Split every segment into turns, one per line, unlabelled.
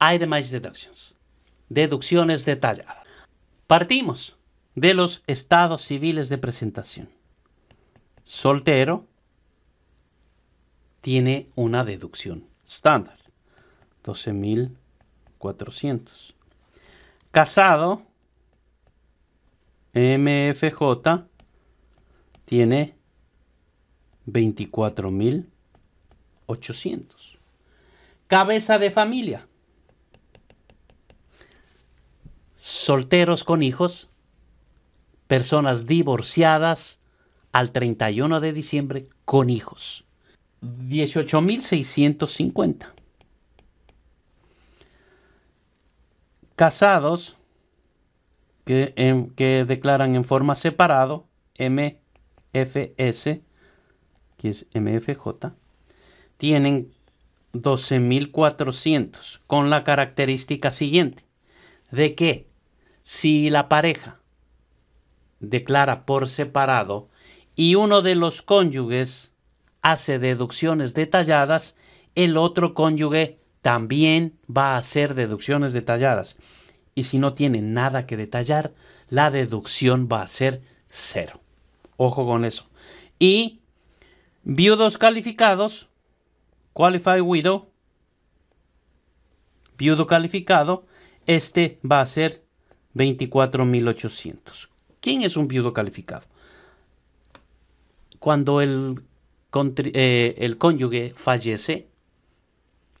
Itemized Deductions. Deducciones detalladas. Partimos de los estados civiles de presentación. Soltero tiene una deducción estándar, 12.400. Casado, MFJ, tiene 24.800. Cabeza de familia. Solteros con hijos, personas divorciadas al 31 de diciembre con hijos. 18.650. Casados que, declaran en forma separado, MFS, que es MFJ, tienen 12.400 con la característica siguiente, de que si la pareja declara por separado y uno de los cónyuges hace deducciones detalladas, el otro cónyuge también va a hacer deducciones detalladas. Y si no tiene nada que detallar, la deducción va a ser cero. Ojo con eso. Y viudos calificados, qualified widow, viudo calificado, este va a ser 24.800. ¿Quién es un viudo calificado? Cuando el eh, el cónyuge fallece,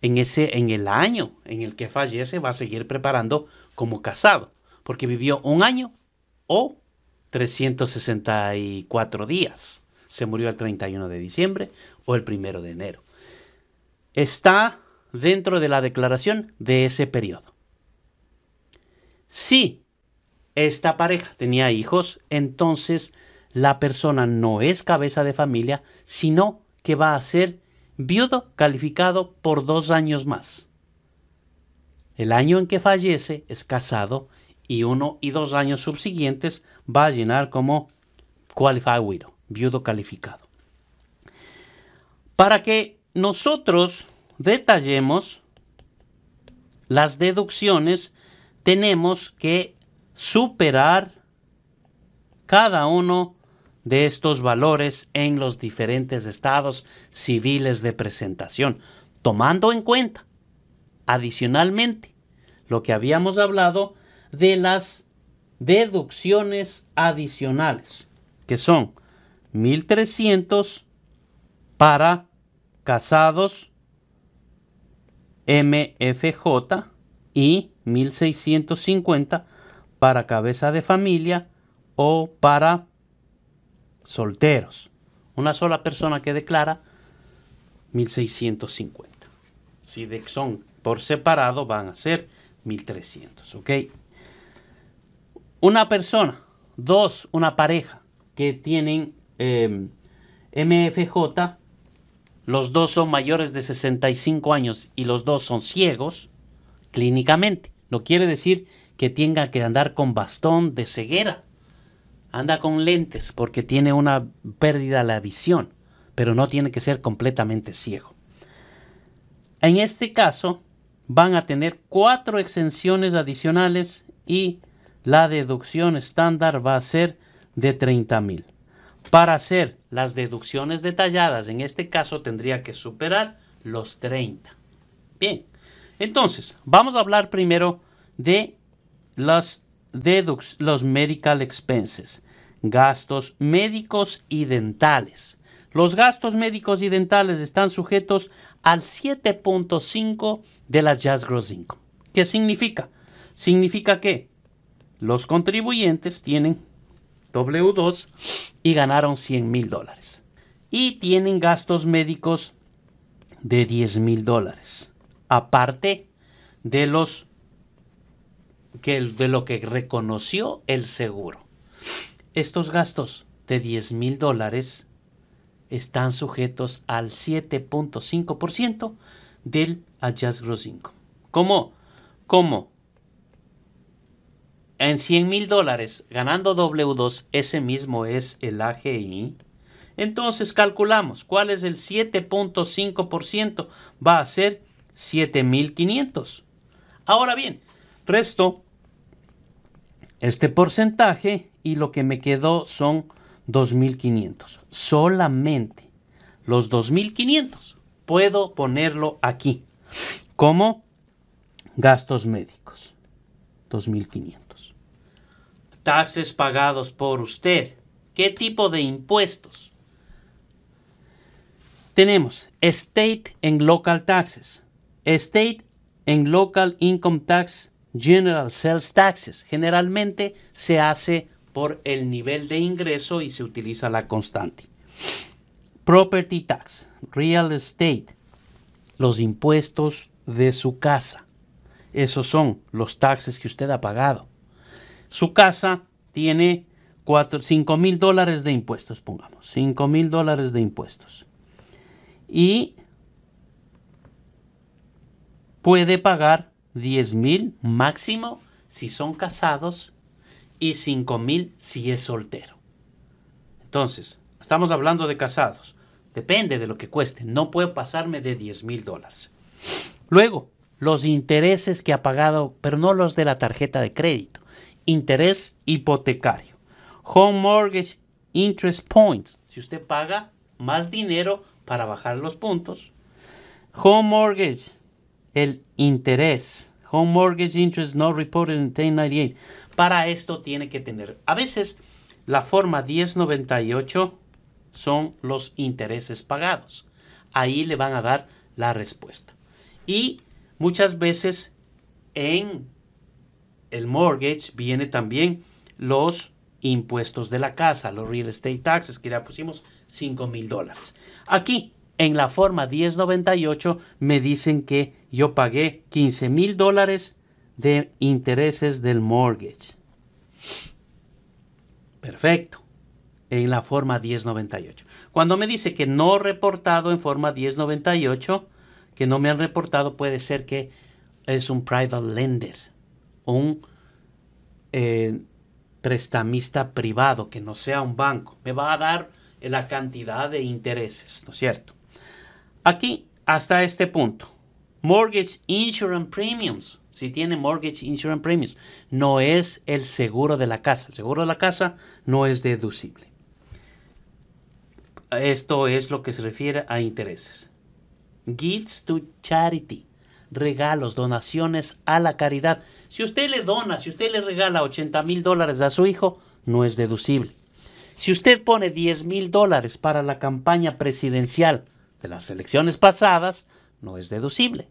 en, ese, en el año en el que fallece va a seguir preparando como casado, porque vivió un año o 364 días. Se murió el 31 de diciembre o el 1 de enero. Está dentro de la declaración de ese periodo. Si esta pareja tenía hijos, entonces la persona no es cabeza de familia, sino que va a ser viudo calificado por dos años más. El año en que fallece es casado y uno y dos años subsiguientes va a llenar como qualified widow, viudo calificado. Para que nosotros detallemos las deducciones, tenemos que superar cada uno de estos valores en los diferentes estados civiles de presentación, tomando en cuenta, adicionalmente, lo que habíamos hablado de las deducciones adicionales, que son 1.300 para casados MFJ y 1.650 para cabeza de familia o para solteros. Una sola persona que declara 1650. Si son por separado van a ser 1300, ¿ok? Una persona, dos, una pareja que tienen em, MFJ, los dos son mayores de 65 años y los dos son ciegos, clínicamente. No quiere decir que tenga que andar con bastón de ceguera anda con lentes porque tiene una pérdida de la visión, pero no tiene que ser completamente ciego. En este caso, van a tener cuatro exenciones adicionales y la deducción estándar va a ser de 30 mil. Para hacer las deducciones detalladas, en este caso tendría que superar los 30. Bien, entonces vamos a hablar primero de las los medical expenses gastos médicos y dentales. Los gastos médicos y dentales están sujetos al 7.5 de la Jazz Gross Income. ¿Qué significa? Significa que los contribuyentes tienen W2 y ganaron 100 mil dólares. Y tienen gastos médicos de 10 mil dólares. Aparte de los que lo que reconoció el seguro. Estos gastos de 10 mil dólares están sujetos al 7.5% del Adjust Gross Income. ¿Cómo? ¿Cómo? En 100 mil dólares ganando W2, ese mismo es el AGI. Entonces calculamos cuál es el 7.5%. Va a ser 7.500. Ahora bien, resto este porcentaje y lo que me quedó son 2.500. Solamente los 2.500 puedo ponerlo aquí como gastos médicos. 2.500. Taxes pagados por usted. ¿Qué tipo de impuestos? Tenemos State and Local Taxes. State and Local Income Tax General Sales Taxes. Generalmente se hace por el nivel de ingreso y se utiliza la constante. Property Tax, Real Estate, los impuestos de su casa. Esos son los taxes que usted ha pagado. Su casa tiene 5 mil dólares de impuestos, pongamos, 5 mil dólares de impuestos. Y puede pagar 10 mil máximo si son casados y 5 mil si es soltero. Entonces, estamos hablando de casados. Depende de lo que cueste. No puedo pasarme de 10 mil dólares. Luego, los intereses que ha pagado, pero no los de la tarjeta de crédito. Interés hipotecario. Home Mortgage Interest Points. Si usted paga más dinero para bajar los puntos. Home Mortgage, el interés. Home Mortgage Interest no reported in 1098. Para esto tiene que tener, a veces la forma 1098 son los intereses pagados. Ahí le van a dar la respuesta. Y muchas veces en el mortgage viene también los impuestos de la casa, los real estate taxes, que ya pusimos 5 mil dólares. Aquí, en la forma 1098, me dicen que yo pagué 15 mil dólares de intereses del mortgage. Perfecto. En la forma 1098. Cuando me dice que no reportado en forma 1098, que no me han reportado, puede ser que es un private lender, un eh, prestamista privado, que no sea un banco. Me va a dar la cantidad de intereses, ¿no es cierto? Aquí, hasta este punto, Mortgage Insurance Premiums si tiene mortgage insurance premiums. No es el seguro de la casa. El seguro de la casa no es deducible. Esto es lo que se refiere a intereses. Gifts to charity. Regalos, donaciones a la caridad. Si usted le dona, si usted le regala 80 mil dólares a su hijo, no es deducible. Si usted pone 10 mil dólares para la campaña presidencial de las elecciones pasadas, no es deducible.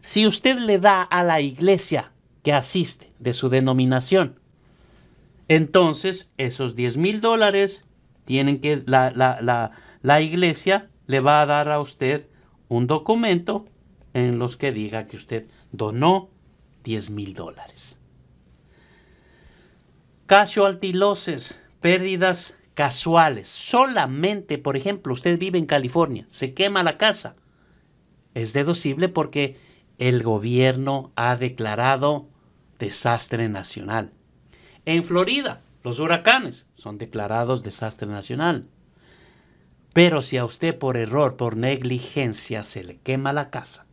Si usted le da a la iglesia que asiste de su denominación, entonces esos 10 mil dólares tienen que, la, la, iglesia le va a dar a usted un documento en los que diga que usted donó 10 mil dólares. Casualty losses, pérdidas casuales. Solamente, por ejemplo, usted vive en California, se quema la casa. Es deducible porque el gobierno ha declarado desastre nacional. En Florida, los huracanes son declarados desastre nacional. Pero si a usted por error, por negligencia, se le quema la casa,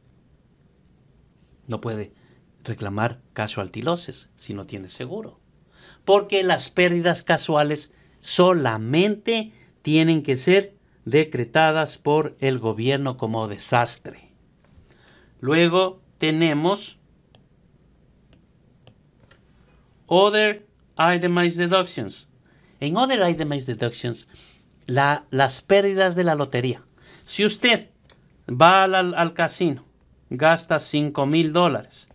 no puede reclamar casualty losses si no tiene seguro. Porque las pérdidas casuales solamente tienen que ser decretadas por el gobierno como desastre. Luego tenemos Other Itemized Deductions. En Other Itemized Deductions, las pérdidas de la lotería. Si usted va al, casino, gasta 5 mil dólares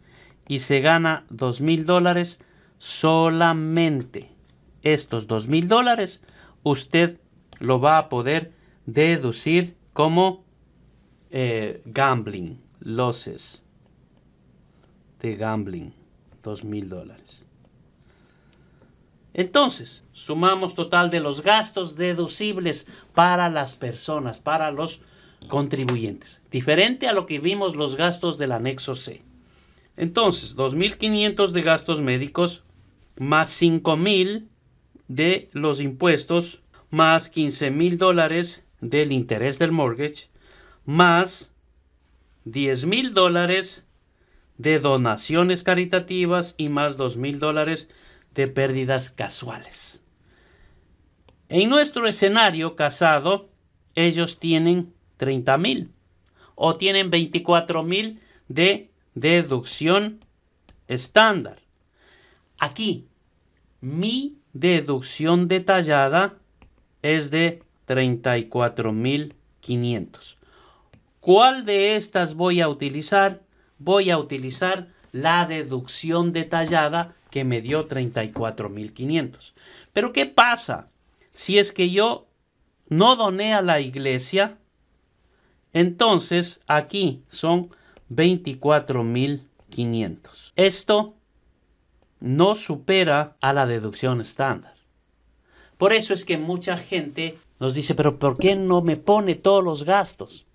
y se gana 2 mil dólares, solamente estos 2 mil dólares usted lo va a poder deducir como eh, gambling losses de gambling, 2 mil dólares. Entonces, sumamos total de los gastos deducibles para las personas, para los contribuyentes. Diferente a lo que vimos los gastos del anexo C. Entonces, 2.500 de gastos médicos más 5.000 de los impuestos más 15.000 dólares del interés del mortgage más 10.000 dólares de donaciones caritativas y más 2.000 dólares de pérdidas casuales. En nuestro escenario casado, ellos tienen 30.000 o tienen 24.000 de deducción estándar. Aquí, mi deducción detallada es de 34.500. ¿Cuál de estas voy a utilizar? Voy a utilizar la deducción detallada que me dio 34.500. Pero ¿qué pasa si es que yo no doné a la iglesia? Entonces aquí son 24.500. Esto no supera a la deducción estándar. Por eso es que mucha gente nos dice, pero ¿por qué no me pone todos los gastos?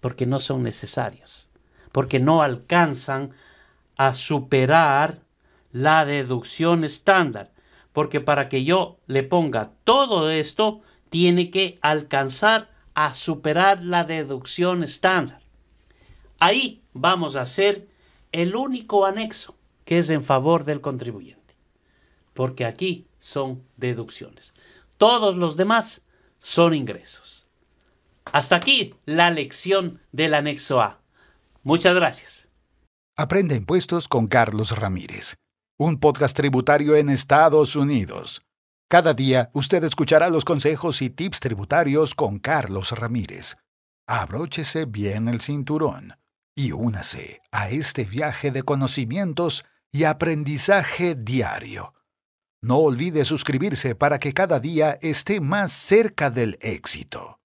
Porque no son necesarios, porque no alcanzan a superar la deducción estándar, porque para que yo le ponga todo esto, tiene que alcanzar a superar la deducción estándar. Ahí vamos a hacer el único anexo que es en favor del contribuyente, porque aquí son deducciones. Todos los demás son ingresos. Hasta aquí la lección del anexo A. Muchas gracias.
Aprende impuestos con Carlos Ramírez, un podcast tributario en Estados Unidos. Cada día usted escuchará los consejos y tips tributarios con Carlos Ramírez. Abróchese bien el cinturón y únase a este viaje de conocimientos y aprendizaje diario. No olvide suscribirse para que cada día esté más cerca del éxito.